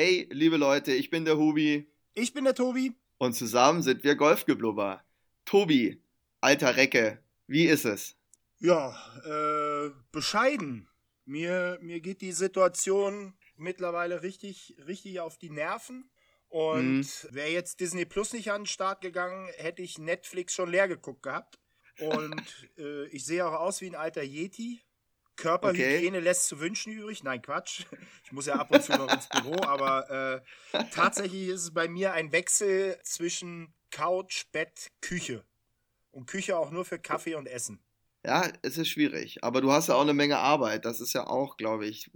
Hey, liebe Leute, ich bin der Hubi. Ich bin der Tobi. Und zusammen sind wir Golfgeblubber. Tobi, alter Recke, wie ist es? Ja, äh, bescheiden. Mir, mir geht die Situation mittlerweile richtig, richtig auf die Nerven. Und mhm. wäre jetzt Disney Plus nicht an den Start gegangen, hätte ich Netflix schon leer geguckt gehabt. Und äh, ich sehe auch aus wie ein alter Yeti. Körperhygiene okay. lässt zu wünschen übrig. Nein, Quatsch. Ich muss ja ab und zu noch ins Büro, aber äh, tatsächlich ist es bei mir ein Wechsel zwischen Couch, Bett, Küche. Und Küche auch nur für Kaffee und Essen. Ja, es ist schwierig. Aber du hast ja auch eine Menge Arbeit. Das ist ja auch, glaube ich.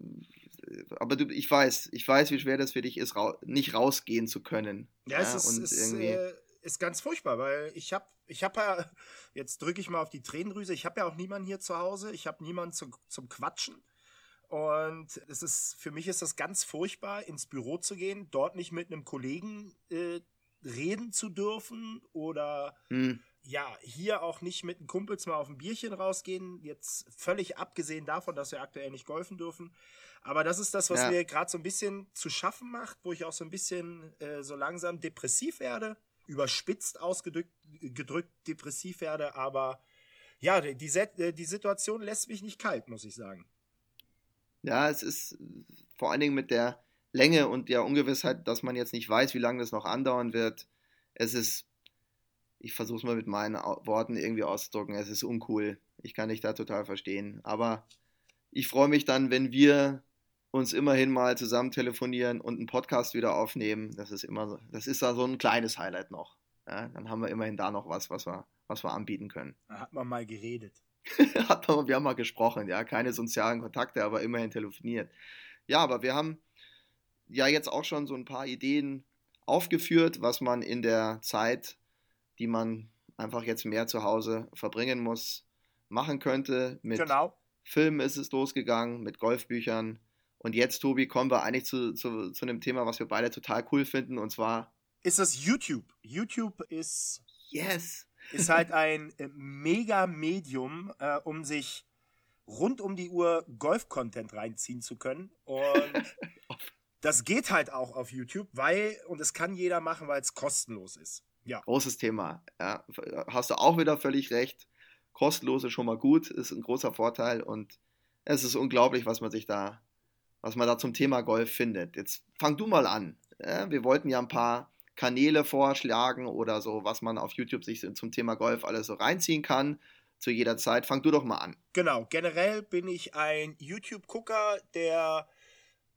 Aber du, ich weiß, ich weiß, wie schwer das für dich ist, ra nicht rausgehen zu können. Ja, ja es ist, und ist, irgendwie... Äh, ist ganz furchtbar, weil ich habe ich habe ja, jetzt drücke ich mal auf die Tränendrüse, ich habe ja auch niemanden hier zu Hause, ich habe niemanden zu, zum Quatschen. Und es ist, für mich ist das ganz furchtbar, ins Büro zu gehen, dort nicht mit einem Kollegen äh, reden zu dürfen oder hm. ja, hier auch nicht mit einem Kumpels mal auf ein Bierchen rausgehen. Jetzt völlig abgesehen davon, dass wir aktuell nicht golfen dürfen. Aber das ist das, was ja. mir gerade so ein bisschen zu schaffen macht, wo ich auch so ein bisschen äh, so langsam depressiv werde überspitzt ausgedrückt gedrückt depressiv werde, aber ja, die, die Situation lässt mich nicht kalt, muss ich sagen. Ja, es ist vor allen Dingen mit der Länge und der Ungewissheit, dass man jetzt nicht weiß, wie lange das noch andauern wird. Es ist, ich versuche es mal mit meinen Worten irgendwie auszudrücken, es ist uncool. Ich kann dich da total verstehen. Aber ich freue mich dann, wenn wir uns immerhin mal zusammen telefonieren und einen Podcast wieder aufnehmen. Das ist immer so, das ist da so ein kleines Highlight noch. Ja, dann haben wir immerhin da noch was, was wir, was wir anbieten können. Da hat man mal geredet. hat man, wir haben mal gesprochen, ja, keine sozialen Kontakte, aber immerhin telefoniert. Ja, aber wir haben ja jetzt auch schon so ein paar Ideen aufgeführt, was man in der Zeit, die man einfach jetzt mehr zu Hause verbringen muss, machen könnte. Mit genau. Filmen ist es losgegangen, mit Golfbüchern, und jetzt, Tobi, kommen wir eigentlich zu, zu, zu einem Thema, was wir beide total cool finden, und zwar. Ist das YouTube? YouTube ist. Yes! Ist halt ein äh, Mega-Medium, äh, um sich rund um die Uhr Golf-Content reinziehen zu können. Und das geht halt auch auf YouTube, weil, und es kann jeder machen, weil es kostenlos ist. Ja. Großes Thema. Ja, hast du auch wieder völlig recht. Kostenlos ist schon mal gut, ist ein großer Vorteil und es ist unglaublich, was man sich da was man da zum Thema Golf findet. Jetzt fang du mal an. Wir wollten ja ein paar Kanäle vorschlagen oder so, was man auf YouTube sich zum Thema Golf alles so reinziehen kann zu jeder Zeit. Fang du doch mal an. Genau, generell bin ich ein YouTube-Gucker, der,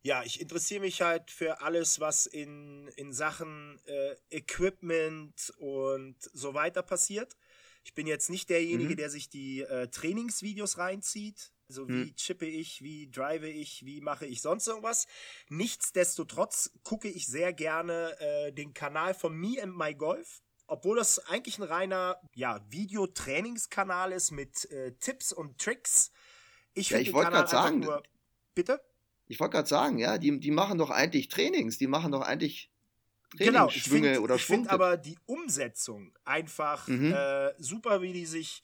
ja, ich interessiere mich halt für alles, was in, in Sachen äh, Equipment und so weiter passiert. Ich bin jetzt nicht derjenige, mhm. der sich die äh, Trainingsvideos reinzieht. So wie hm. chippe ich, wie drive ich, wie mache ich sonst irgendwas. Nichtsdestotrotz gucke ich sehr gerne äh, den Kanal von Me and My Golf. Obwohl das eigentlich ein reiner ja, Videotrainingskanal ist mit äh, Tipps und Tricks. Ich ja, ich wollte gerade sagen. Nur, bitte? Ich wollte gerade sagen, ja, die, die machen doch eigentlich Trainings, die machen doch eigentlich genau, ich find, oder Ich finde aber die Umsetzung einfach mhm. äh, super, wie die sich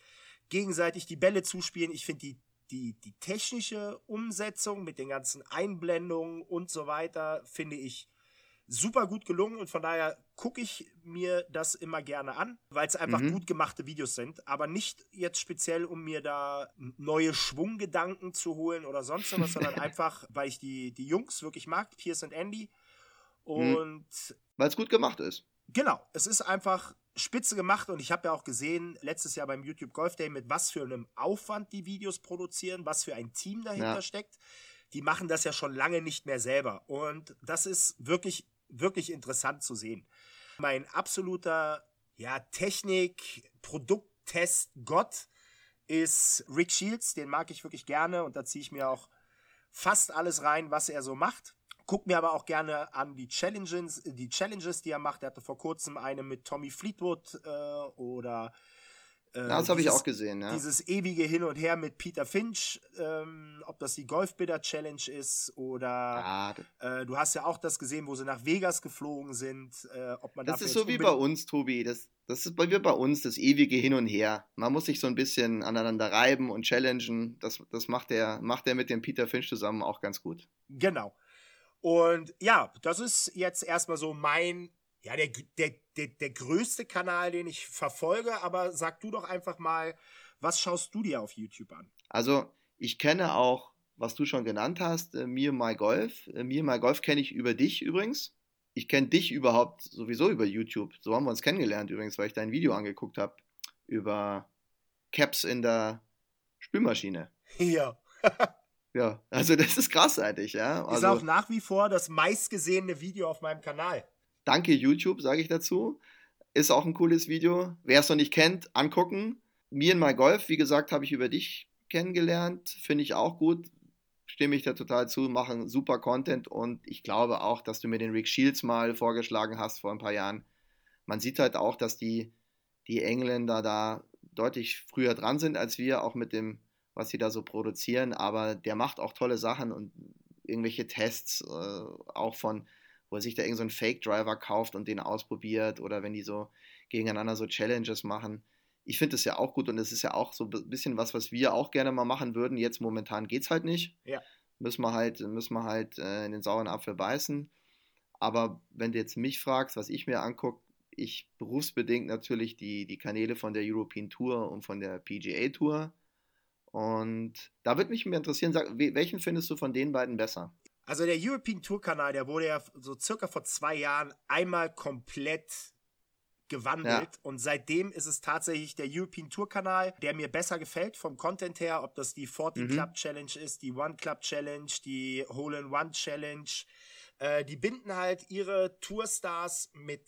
gegenseitig die Bälle zuspielen. Ich finde die die, die technische Umsetzung mit den ganzen Einblendungen und so weiter finde ich super gut gelungen und von daher gucke ich mir das immer gerne an, weil es einfach mhm. gut gemachte Videos sind, aber nicht jetzt speziell, um mir da neue Schwunggedanken zu holen oder sonst was, sondern einfach, weil ich die, die Jungs wirklich mag, Pierce und Andy. Mhm. Und weil es gut gemacht ist. Genau, es ist einfach spitze gemacht und ich habe ja auch gesehen, letztes Jahr beim YouTube Golf Day, mit was für einem Aufwand die Videos produzieren, was für ein Team dahinter ja. steckt. Die machen das ja schon lange nicht mehr selber. Und das ist wirklich, wirklich interessant zu sehen. Mein absoluter, ja, Technik, Produkttest Gott ist Rick Shields. Den mag ich wirklich gerne und da ziehe ich mir auch fast alles rein, was er so macht. Guck mir aber auch gerne an die Challenges, die Challenges, die er macht. Er hatte vor kurzem eine mit Tommy Fleetwood äh, oder äh, das habe ich auch gesehen, ja. Dieses ewige Hin und Her mit Peter Finch, ähm, ob das die Golfbidder Challenge ist oder ja, äh, du hast ja auch das gesehen, wo sie nach Vegas geflogen sind. Äh, ob man das ist so wie bei uns, Tobi. Das, das ist bei, bei uns das ewige Hin und Her. Man muss sich so ein bisschen aneinander reiben und challengen. Das, das macht er macht mit dem Peter Finch zusammen auch ganz gut. Genau. Und ja, das ist jetzt erstmal so mein, ja, der, der, der, der größte Kanal, den ich verfolge. Aber sag du doch einfach mal, was schaust du dir auf YouTube an? Also, ich kenne auch, was du schon genannt hast, äh, Mir My Golf. Äh, Mir My Golf kenne ich über dich übrigens. Ich kenne dich überhaupt sowieso über YouTube. So haben wir uns kennengelernt übrigens, weil ich dein Video angeguckt habe über Caps in der Spülmaschine. Ja. Ja, also das ist krass eigentlich, ja. Also, ist auch nach wie vor das meistgesehene Video auf meinem Kanal. Danke YouTube, sage ich dazu. Ist auch ein cooles Video. Wer es noch nicht kennt, angucken. Mir in My Golf, wie gesagt, habe ich über dich kennengelernt. Finde ich auch gut. Stimme ich da total zu, machen super Content und ich glaube auch, dass du mir den Rick Shields mal vorgeschlagen hast vor ein paar Jahren. Man sieht halt auch, dass die, die Engländer da deutlich früher dran sind als wir, auch mit dem, was sie da so produzieren. Aber der macht auch tolle Sachen und irgendwelche Tests, äh, auch von, wo er sich da irgendeinen so Fake-Driver kauft und den ausprobiert oder wenn die so gegeneinander so Challenges machen. Ich finde das ja auch gut und es ist ja auch so ein bisschen was, was wir auch gerne mal machen würden. Jetzt momentan geht es halt nicht. Ja. Müssen wir halt, müssen wir halt äh, in den sauren Apfel beißen. Aber wenn du jetzt mich fragst, was ich mir angucke, ich berufsbedingt natürlich die, die Kanäle von der European Tour und von der PGA Tour. Und da würde mich mehr interessieren, sag, welchen findest du von den beiden besser? Also der European Tour Kanal, der wurde ja so circa vor zwei Jahren einmal komplett gewandelt ja. und seitdem ist es tatsächlich der European Tour Kanal, der mir besser gefällt vom Content her, ob das die 40 mhm. Club Challenge ist, die One Club Challenge, die Hole in One Challenge. Äh, die binden halt ihre Tourstars mit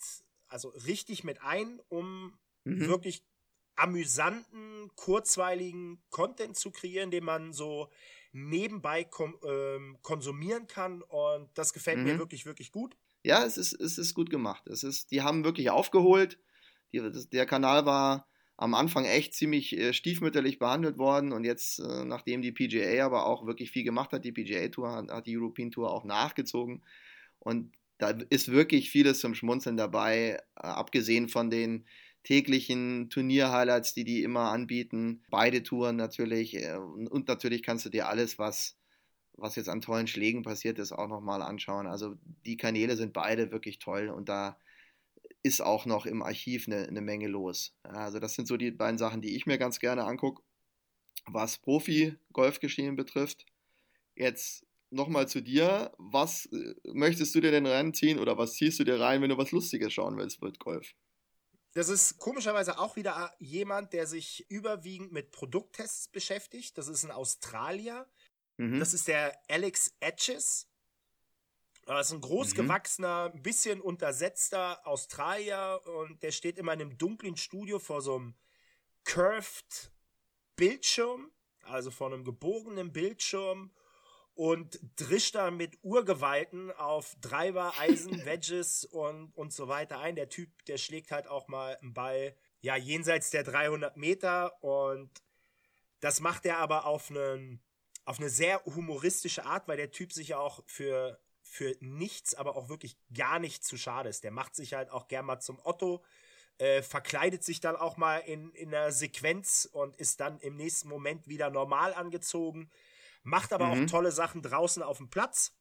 also richtig mit ein, um mhm. wirklich amüsanten, kurzweiligen Content zu kreieren, den man so nebenbei ähm, konsumieren kann. Und das gefällt mhm. mir wirklich, wirklich gut. Ja, es ist, es ist gut gemacht. Es ist, die haben wirklich aufgeholt. Die, das, der Kanal war am Anfang echt ziemlich äh, stiefmütterlich behandelt worden und jetzt, äh, nachdem die PGA aber auch wirklich viel gemacht hat, die PGA Tour hat, hat die European Tour auch nachgezogen. Und da ist wirklich vieles zum Schmunzeln dabei, äh, abgesehen von den täglichen Turnier-Highlights, die die immer anbieten. Beide Touren natürlich. Äh, und natürlich kannst du dir alles, was, was jetzt an tollen Schlägen passiert ist, auch nochmal anschauen. Also die Kanäle sind beide wirklich toll und da ist auch noch im Archiv eine, eine Menge los. Also das sind so die beiden Sachen, die ich mir ganz gerne angucke, was Profi-Golfgeschehen betrifft. Jetzt nochmal zu dir. Was äh, möchtest du dir denn reinziehen oder was ziehst du dir rein, wenn du was Lustiges schauen willst mit Golf? Das ist komischerweise auch wieder jemand, der sich überwiegend mit Produkttests beschäftigt. Das ist ein Australier. Mhm. Das ist der Alex Etches. Das ist ein großgewachsener, ein bisschen untersetzter Australier und der steht immer in einem dunklen Studio vor so einem curved Bildschirm, also vor einem gebogenen Bildschirm und drischt da mit Urgewalten auf Treiber, Eisen, Wedges und, und so weiter ein. Der Typ, der schlägt halt auch mal einen Ball, ja, jenseits der 300 Meter und das macht er aber auf, einen, auf eine sehr humoristische Art, weil der Typ sich auch für, für nichts, aber auch wirklich gar nicht zu schade ist. Der macht sich halt auch gern mal zum Otto, äh, verkleidet sich dann auch mal in, in einer Sequenz und ist dann im nächsten Moment wieder normal angezogen macht aber mhm. auch tolle Sachen draußen auf dem Platz.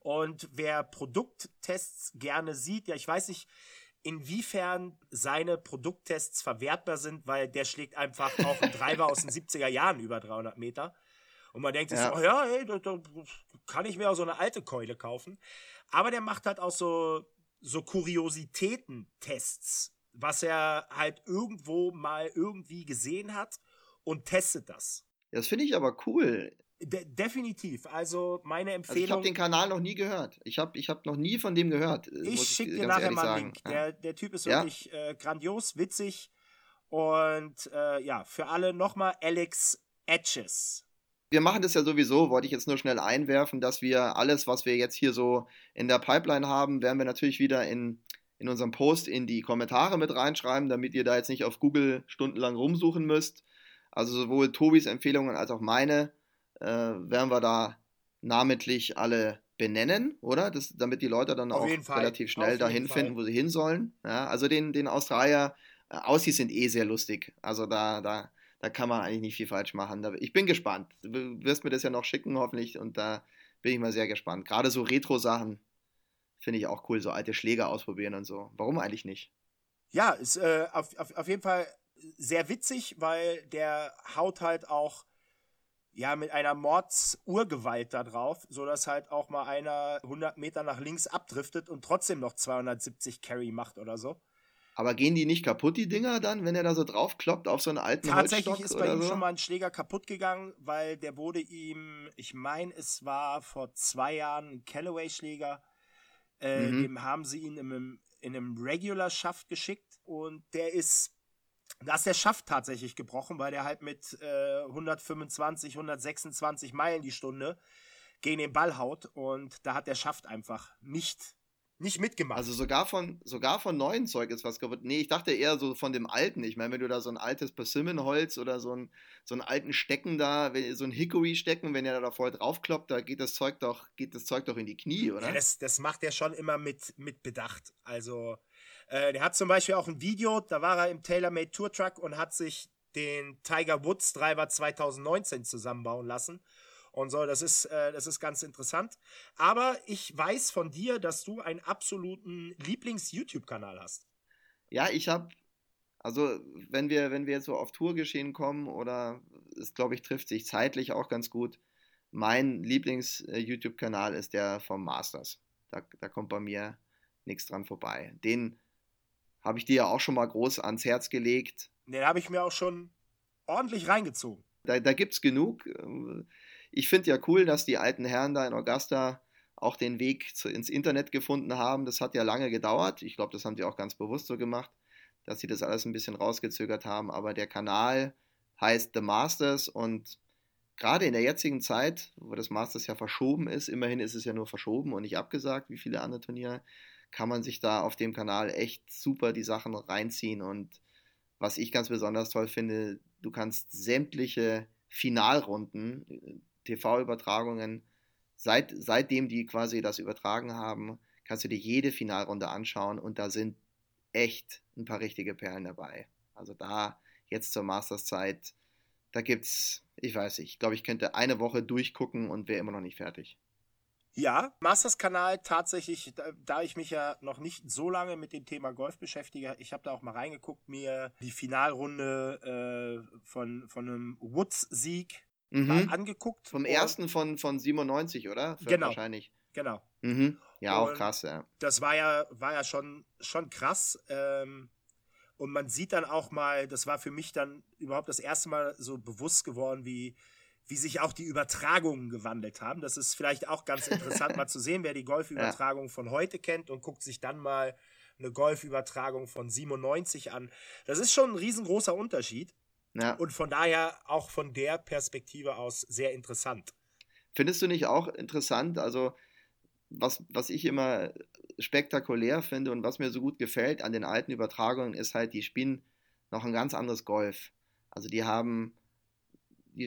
Und wer Produkttests gerne sieht, ja, ich weiß nicht, inwiefern seine Produkttests verwertbar sind, weil der schlägt einfach auch einen Treiber aus den 70er Jahren über 300 Meter. Und man denkt sich ja. so, oh ja, hey, da, da, kann ich mir auch so eine alte Keule kaufen. Aber der macht halt auch so, so Kuriositäten-Tests, was er halt irgendwo mal irgendwie gesehen hat und testet das. Das finde ich aber cool. De definitiv. Also meine Empfehlung. Also ich habe den Kanal noch nie gehört. Ich habe ich hab noch nie von dem gehört. Äh, ich schicke dir nachher mal einen Link. Der, der Typ ist ja? wirklich äh, grandios, witzig. Und äh, ja, für alle nochmal Alex Etches. Wir machen das ja sowieso, wollte ich jetzt nur schnell einwerfen, dass wir alles, was wir jetzt hier so in der Pipeline haben, werden wir natürlich wieder in, in unserem Post in die Kommentare mit reinschreiben, damit ihr da jetzt nicht auf Google stundenlang rumsuchen müsst. Also sowohl Tobis Empfehlungen als auch meine äh, werden wir da namentlich alle benennen, oder? Das, damit die Leute dann Auf auch relativ schnell Auf dahin finden, wo sie hin sollen. Ja, also den, den Australier, äh, Aussies sind eh sehr lustig. Also da, da, da kann man eigentlich nicht viel falsch machen. ich bin gespannt. Du wirst mir das ja noch schicken, hoffentlich, und da bin ich mal sehr gespannt. Gerade so Retro-Sachen finde ich auch cool, so alte Schläger ausprobieren und so. Warum eigentlich nicht? Ja, ist äh, auf, auf, auf jeden Fall sehr witzig, weil der haut halt auch ja, mit einer Mordsurgewalt da drauf, sodass halt auch mal einer 100 Meter nach links abdriftet und trotzdem noch 270 Carry macht oder so. Aber gehen die nicht kaputt, die Dinger dann, wenn er da so draufkloppt auf so einen alten Tatsächlich Holzstock ist bei ihm so? schon mal ein Schläger kaputt gegangen, weil der wurde ihm, ich meine, es war vor zwei Jahren ein Callaway-Schläger. Äh, Mhm. Dem haben sie ihn in einem, in einem Regular-Schaft geschickt und der ist da ist der Schaft tatsächlich gebrochen, weil der halt mit äh, 125, 126 Meilen die Stunde gegen den Ball haut und da hat der Schaft einfach nicht, nicht mitgemacht. Also sogar von, sogar von neuen Zeug ist was kaputt. Nee, ich dachte eher so von dem alten. Ich meine, wenn du da so ein altes Persimmon-Holz oder so, ein, so einen alten Stecken da, wenn, so ein Hickory-Stecken, wenn er da voll draufkloppt, da geht das Zeug doch, geht das Zeug doch in die Knie, oder? ja, das, das macht er schon immer mit, mit Bedacht. Also, äh, der hat zum Beispiel auch ein Video, da war er im TaylorMade Tour Truck und hat sich den Tiger Woods Driver 2019 zusammenbauen lassen. Und so, das ist, äh, das ist ganz interessant. Aber ich weiß von dir, dass du einen absoluten Lieblings-YouTube-Kanal hast. Ja, ich habe, also wenn wir, wenn wir jetzt so auf Tourgeschehen kommen oder es glaube ich trifft sich zeitlich auch ganz gut, mein Lieblings-YouTube-Kanal ist der vom Masters. Da, da kommt bei mir nichts dran vorbei. Den habe ich dir ja auch schon mal groß ans Herz gelegt. Den habe ich mir auch schon ordentlich reingezogen. Da, da gibt es genug. Ich finde ja cool, dass die alten Herren da in Augusta auch den Weg zu, ins Internet gefunden haben. Das hat ja lange gedauert. Ich glaube, das haben die auch ganz bewusst so gemacht, dass sie das alles ein bisschen rausgezögert haben. Aber der Kanal heißt The Masters und gerade in der jetzigen Zeit, wo das Masters ja verschoben ist, immerhin ist es ja nur verschoben und nicht abgesagt, wie viele andere Turniere, kann man sich da auf dem Kanal echt super die Sachen reinziehen. Und was ich ganz besonders toll finde, du kannst sämtliche Finalrunden, TV-Übertragungen, seit, seitdem die quasi das übertragen haben, kannst du dir jede Finalrunde anschauen und da sind echt ein paar richtige Perlen dabei. Also da jetzt zur Masters-Zeit, da gibt's, ich weiß nicht, ich glaube, ich könnte eine Woche durchgucken und wäre immer noch nicht fertig. Ja, Masters-Kanal tatsächlich, da, da, ich mich ja noch nicht so lange mit dem Thema Golf beschäftige, ich habe da auch mal reingeguckt, mir die Finalrunde äh, von, von einem Woods-Sieg mhm. angeguckt. Vom ersten von, von 97, oder? Für genau. Wahrscheinlich. Genau. Mhm. Ja, und auch krass, ja. Das war ja, war ja schon, schon krass. Ähm, und man sieht dann auch mal, das war für mich dann überhaupt das erste Mal so bewusst geworden, wie, wie sich auch die Übertragungen gewandelt haben. Das ist vielleicht auch ganz interessant mal zu sehen, wer die Golfübertragung ja. von heute kennt und guckt sich dann mal eine Golfübertragung von 97 an. Das ist schon ein riesengroßer Unterschied. Ja. Und von daher auch von der Perspektive aus sehr interessant. Findest du nicht auch interessant, also was, was ich immer spektakulär finde und was mir so gut gefällt an den alten Übertragungen, ist halt, die spielen noch ein ganz anderes Golf. Also die haben,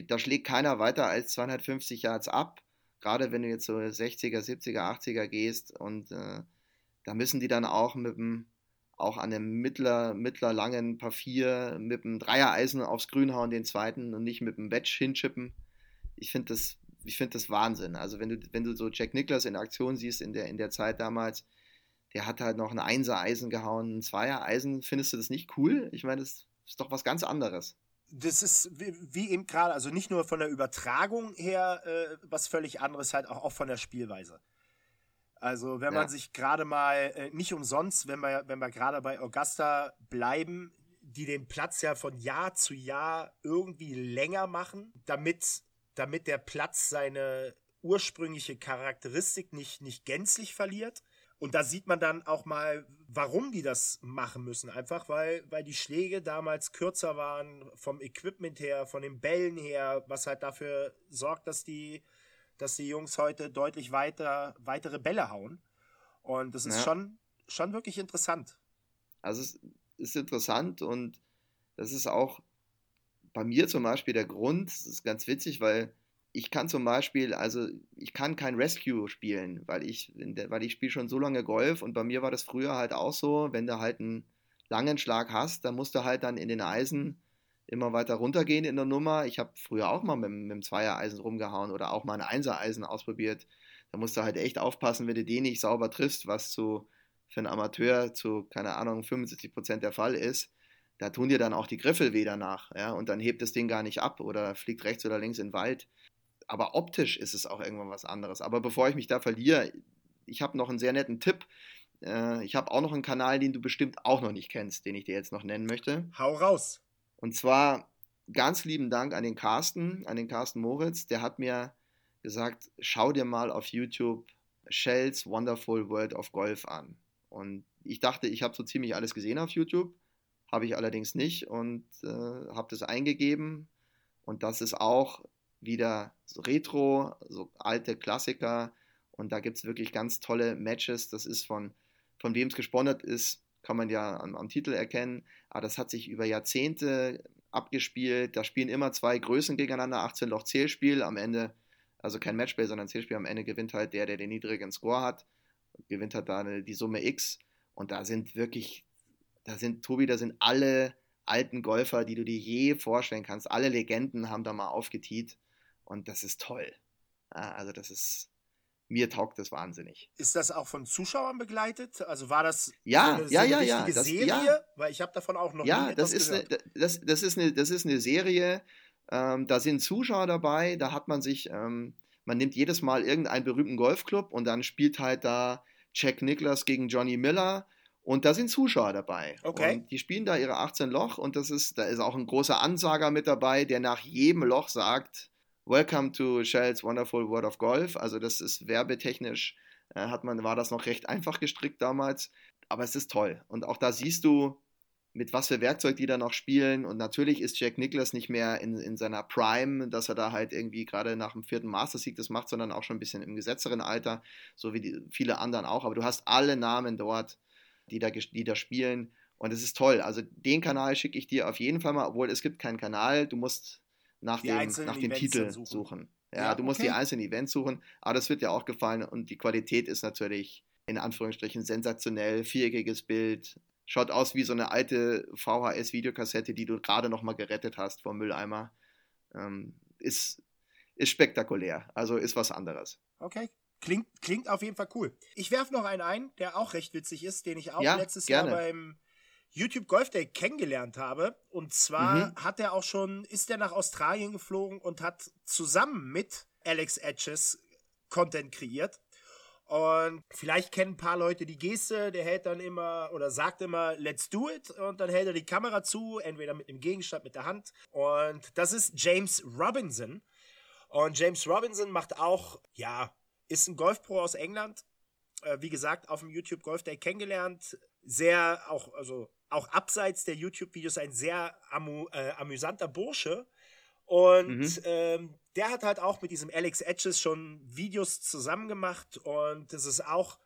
da schlägt keiner weiter als 250 Yards ab. Gerade wenn du jetzt so 60er, 70er, 80er gehst und äh, da müssen die dann auch mit dem, auch an einem mittler, mittler langen Paar 4 mit dem Dreiereisen aufs Grün hauen, den zweiten und nicht mit dem Wedge hinchippen. Ich finde das, ich finde das Wahnsinn. Also wenn du, wenn du so Jack Nicklaus in Aktion siehst in der, in der Zeit damals, der hat halt noch ein Einser-Eisen gehauen, ein Zweier-Eisen. Findest du das nicht cool? Ich meine, das ist doch was ganz anderes. Das ist wie, eben gerade, also nicht nur von der Übertragung her äh, was völlig anderes, halt auch, auch von der Spielweise. Also wenn man sich gerade mal, äh, nicht umsonst, wenn wir, wenn wir gerade bei Augusta bleiben, die den Platz ja von Jahr zu Jahr irgendwie länger machen, damit, damit der Platz seine ursprüngliche Charakteristik nicht, nicht gänzlich verliert. Und da sieht man dann auch mal, warum die das machen müssen. Einfach weil, weil die Schläge damals kürzer waren, vom Equipment her, von den Bällen her, was halt dafür sorgt, dass die, dass die Jungs heute deutlich weiter, weitere Bälle hauen. Und das ist ja. schon, schon wirklich interessant. Also es ist interessant und das ist auch bei mir zum Beispiel der Grund, das ist ganz witzig, weil ich kann zum Beispiel, also ich kann kein Rescue spielen, weil ich, weil ich spiele schon so lange Golf und bei mir war das früher halt auch so, wenn du halt einen langen Schlag hast, dann musst du halt dann in den Eisen immer weiter runtergehen in der Nummer. Ich habe früher auch mal mit, mit dem Zweiereisen rumgehauen oder auch mal ein Einsereisen ausprobiert. Da musst du halt echt aufpassen, wenn du den nicht sauber triffst, was zu, für einen Amateur zu, keine Ahnung, 75 Prozent der Fall ist. Da tun dir dann auch die Griffel weh danach, ja, und dann hebt das Ding gar nicht ab oder fliegt rechts oder links in den Wald. Aber optisch ist es auch irgendwann was anderes. Aber bevor ich mich da verliere, ich habe noch einen sehr netten Tipp. Äh, ich habe auch noch einen Kanal, den du bestimmt auch noch nicht kennst, den ich dir jetzt noch nennen möchte. Hau raus. Und zwar ganz lieben Dank an den Carsten, an den Carsten Moritz. Der hat mir gesagt, schau dir mal auf YouTube Shells Wonderful World of Golf an. Und ich dachte, ich habe so ziemlich alles gesehen auf YouTube, habe ich allerdings nicht und äh, habe das eingegeben. Und das ist auch wieder so Retro, so alte Klassiker. Und da gibt es wirklich ganz tolle Matches. Das ist von, von wem es gesponsert ist, kann man ja am, am Titel erkennen. Aber das hat sich über Jahrzehnte abgespielt. Da spielen immer zwei Größen gegeneinander, 18 Loch Zählspiel. Am Ende, also kein Matchplay, sondern Zählspiel. Am Ende gewinnt halt der, der den niedrigen Score hat. Gewinnt halt da die Summe X. Und da sind wirklich, da sind, Tobi, da sind alle alten Golfer, die du dir je vorstellen kannst. Alle Legenden haben da mal aufgetiet. Und das ist toll. Also das ist, mir taugt das wahnsinnig. Ist das auch von Zuschauern begleitet? Also war das ja, so eine, ja, so eine ja, ja, das, Serie? ja. Weil ich habe davon auch noch ja, nie das ist gehört. Eine, das, das, ist eine, das ist eine Serie, ähm, da sind Zuschauer dabei, da hat man sich, ähm, man nimmt jedes Mal irgendeinen berühmten Golfclub und dann spielt halt da Jack Nicklaus gegen Johnny Miller und da sind Zuschauer dabei. Okay. Und die spielen da ihre 18 Loch und das ist, da ist auch ein großer Ansager mit dabei, der nach jedem Loch sagt, Welcome to Shell's Wonderful World of Golf. Also das ist werbetechnisch, äh, hat man, war das noch recht einfach gestrickt damals. Aber es ist toll. Und auch da siehst du, mit was für Werkzeug die da noch spielen. Und natürlich ist Jack Nicklaus nicht mehr in, in seiner Prime, dass er da halt irgendwie gerade nach dem vierten Master Sieg das macht, sondern auch schon ein bisschen im gesetzteren Alter, so wie die, viele anderen auch. Aber du hast alle Namen dort, die da, die da spielen. Und es ist toll. Also den Kanal schicke ich dir auf jeden Fall mal, obwohl es gibt keinen Kanal. Du musst nach Die dem, nach dem Titel suchen. suchen. Ja, Ja, du musst okay. die einzelnen Events suchen, aber das wird dir auch gefallen und die Qualität ist natürlich in Anführungsstrichen sensationell, viereckiges Bild, schaut aus wie so eine alte VHS-Videokassette, die du gerade noch mal gerettet hast vom Mülleimer. Ähm, ist, ist spektakulär, also ist was anderes. Okay. Klingt, klingt auf jeden Fall cool. Ich werfe noch einen ein, der auch recht witzig ist, den ich auch Ja, letztes gerne. Jahr beim YouTube Golf Day kennengelernt habe. Und zwar Mhm. hat er auch schon, ist er nach Australien geflogen und hat zusammen mit Alex Etches Content kreiert. Und vielleicht kennen ein paar Leute die Geste, der hält dann immer oder sagt immer, let's do it. Und dann hält er die Kamera zu, entweder mit dem Gegenstand, mit der Hand. Und das ist James Robinson. Und James Robinson macht auch, ja, ist ein Golfpro aus England. Äh, wie gesagt, auf dem YouTube Golf Day kennengelernt. Sehr auch, also auch abseits der YouTube-Videos ein sehr amu äh, amüsanter Bursche. Und Mhm. ähm, der hat halt auch mit diesem Alex Edges schon Videos zusammen gemacht. Und das ist auch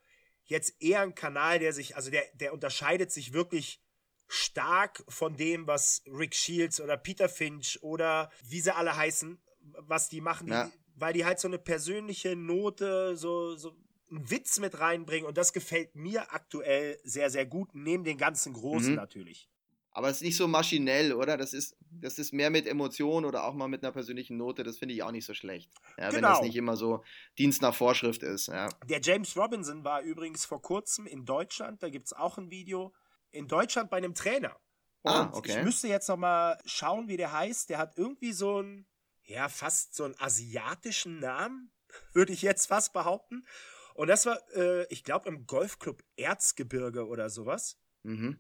jetzt eher ein Kanal, der sich, also der, der unterscheidet sich wirklich stark von dem, was Rick Shields oder Peter Finch oder wie sie alle heißen, was die machen, die, Ja. weil die halt so eine persönliche Note, so, so einen Witz mit reinbringen. Und das gefällt mir aktuell sehr, sehr gut, neben den ganzen Großen Mhm. natürlich. Aber es ist nicht so maschinell, oder? Das ist, das ist mehr mit Emotionen oder auch mal mit einer persönlichen Note. Das finde ich auch nicht so schlecht. Ja, Wenn Genau. das nicht immer so Dienst nach Vorschrift ist. Ja. Der James Robinson war übrigens vor kurzem in Deutschland, da gibt es auch ein Video, in Deutschland bei einem Trainer. Und Ah, okay. ich müsste jetzt noch mal schauen, wie der heißt. Der hat irgendwie so einen, ja, fast so einen asiatischen Namen, würde ich jetzt fast behaupten. Und das war, äh, ich glaube, im Golfclub Erzgebirge oder sowas. Mhm.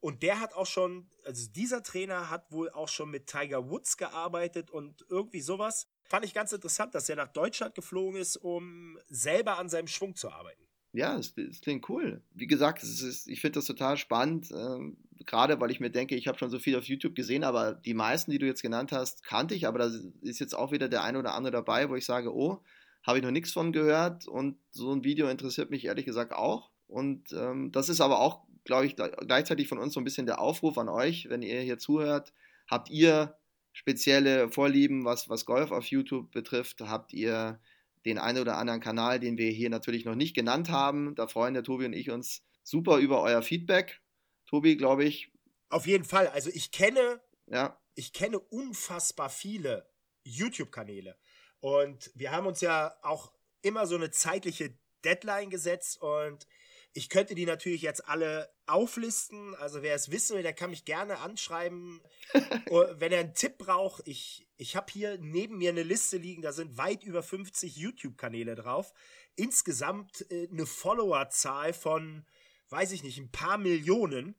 Und der hat auch schon, also dieser Trainer hat wohl auch schon mit Tiger Woods gearbeitet und irgendwie sowas. Fand ich ganz interessant, dass er nach Deutschland geflogen ist, um selber an seinem Schwung zu arbeiten. Ja, es, es klingt cool. Wie gesagt, es ist, ich finde das total spannend, ähm, gerade weil ich mir denke, ich habe schon so viel auf YouTube gesehen, aber die meisten, die du jetzt genannt hast, kannte ich, aber da ist jetzt auch wieder der eine oder andere dabei, wo ich sage, oh, habe ich noch nichts von gehört und so ein Video interessiert mich ehrlich gesagt auch. Und ähm, das ist aber auch, glaube ich, gleichzeitig von uns so ein bisschen der Aufruf an euch, wenn ihr hier zuhört, habt ihr spezielle Vorlieben, was, was Golf auf YouTube betrifft, habt ihr den einen oder anderen Kanal, den wir hier natürlich noch nicht genannt haben. Da freuen der Tobi und ich uns super über euer Feedback. Tobi, glaube ich, Auf jeden Fall. Also ich kenne, ja, ich kenne unfassbar viele YouTube-Kanäle. Und wir haben uns ja auch immer so eine zeitliche Deadline gesetzt und ich könnte die natürlich jetzt alle auflisten. Also wer es wissen will, der kann mich gerne anschreiben. Oh, wenn er einen Tipp braucht, ich, ich habe hier neben mir eine Liste liegen, da sind weit über 50 YouTube-Kanäle drauf. Insgesamt äh, eine Followerzahl von, weiß ich nicht, ein paar Millionen.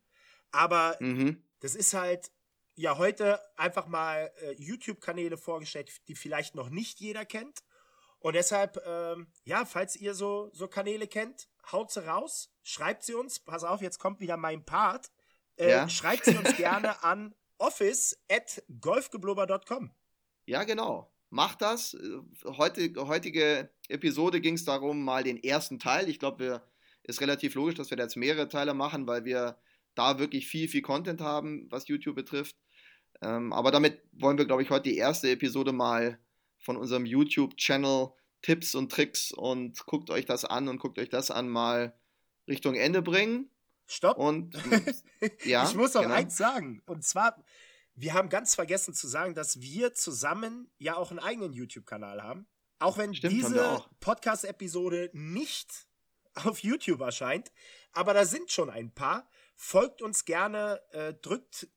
Aber mhm. das ist halt ja heute einfach mal äh, YouTube-Kanäle vorgestellt, die vielleicht noch nicht jeder kennt. Und deshalb, ähm, ja, falls ihr so, so Kanäle kennt, haut sie raus, schreibt sie uns. Pass auf, jetzt kommt wieder mein Part. Äh, ja. Schreibt sie uns gerne an office at golfgeblubber.com. Ja, genau. Macht das. Heute, heutige Episode ging es darum, mal den ersten Teil. Ich glaube, ist relativ logisch, dass wir jetzt mehrere Teile machen, weil wir da wirklich viel, viel Content haben, was YouTube betrifft. Ähm, aber damit wollen wir, glaube ich, heute die erste Episode mal von unserem YouTube-Channel Tipps und Tricks und guckt euch das an und guckt euch das an mal Richtung Ende bringen. Stopp. Und ja, ich muss noch genau. eins sagen. Und zwar, wir haben ganz vergessen zu sagen, dass wir zusammen ja auch einen eigenen YouTube-Kanal haben. Auch wenn Stimmt, diese Podcast-Episode nicht auf YouTube erscheint, aber da sind schon ein paar. Folgt uns gerne, äh, drückt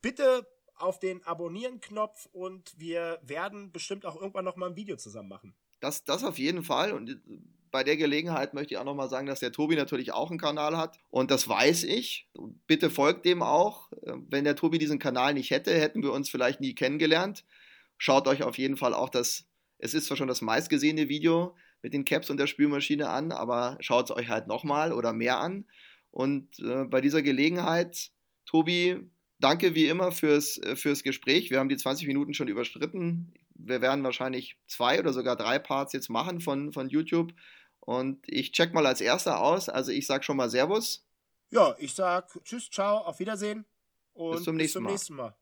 bitte auf den Abonnieren-Knopf und wir werden bestimmt auch irgendwann noch mal ein Video zusammen machen. Das, das auf jeden Fall. Und äh, bei der Gelegenheit möchte ich auch nochmal sagen, dass der Tobi natürlich auch einen Kanal hat. Und das weiß ich. Bitte folgt dem auch. Äh, wenn der Tobi diesen Kanal nicht hätte, hätten wir uns vielleicht nie kennengelernt. Schaut euch auf jeden Fall auch das, es ist zwar schon das meistgesehene Video mit den Caps und der Spülmaschine an, aber schaut es euch halt nochmal oder mehr an. Und äh, bei dieser Gelegenheit, Tobi, danke wie immer fürs, äh, fürs Gespräch. Wir haben die 20 Minuten schon überschritten wir werden wahrscheinlich zwei oder sogar drei Parts jetzt machen von, von YouTube. Und ich check mal als erster aus. Also ich sag schon mal Servus. Ja, ich sag Tschüss, ciao, auf Wiedersehen und bis zum nächsten, bis zum nächsten Mal. Mal.